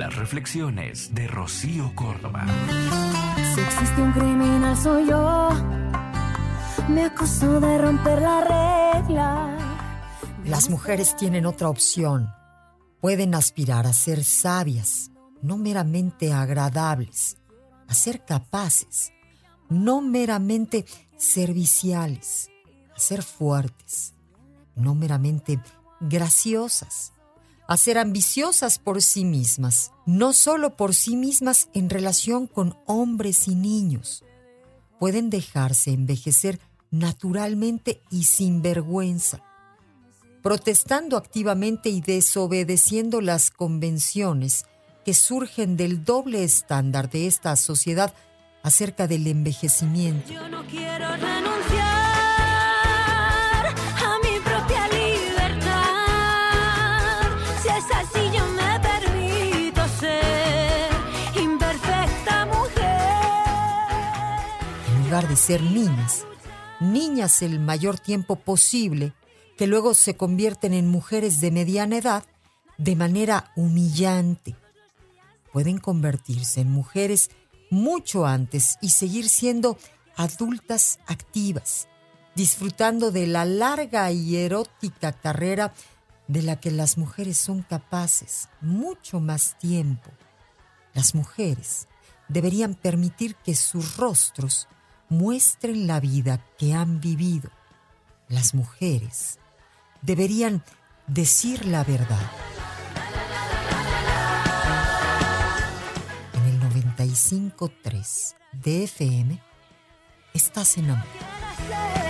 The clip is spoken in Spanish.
Las reflexiones de Rocío Córdoba. Si existe un criminal soy yo. Me acuso de romper la regla. Las mujeres tienen otra opción. Pueden aspirar a ser sabias, no meramente agradables, a ser capaces, no meramente serviciales, a ser fuertes, no meramente graciosas, a ser ambiciosas por sí mismas, no solo por sí mismas en relación con hombres y niños. Pueden dejarse envejecer naturalmente y sin vergüenza, protestando activamente y desobedeciendo las convenciones que surgen del doble estándar de esta sociedad acerca del envejecimiento. De ser niñas, niñas el mayor tiempo posible, que luego se convierten en mujeres de mediana edad de manera humillante. Pueden convertirse en mujeres mucho antes y seguir siendo adultas activas, disfrutando de la larga y erótica carrera de la que las mujeres son capaces mucho más tiempo. Las mujeres deberían permitir que sus rostros muestren la vida que han vivido. Las mujeres deberían decir la verdad. En el 95.3 de FM estás en amor.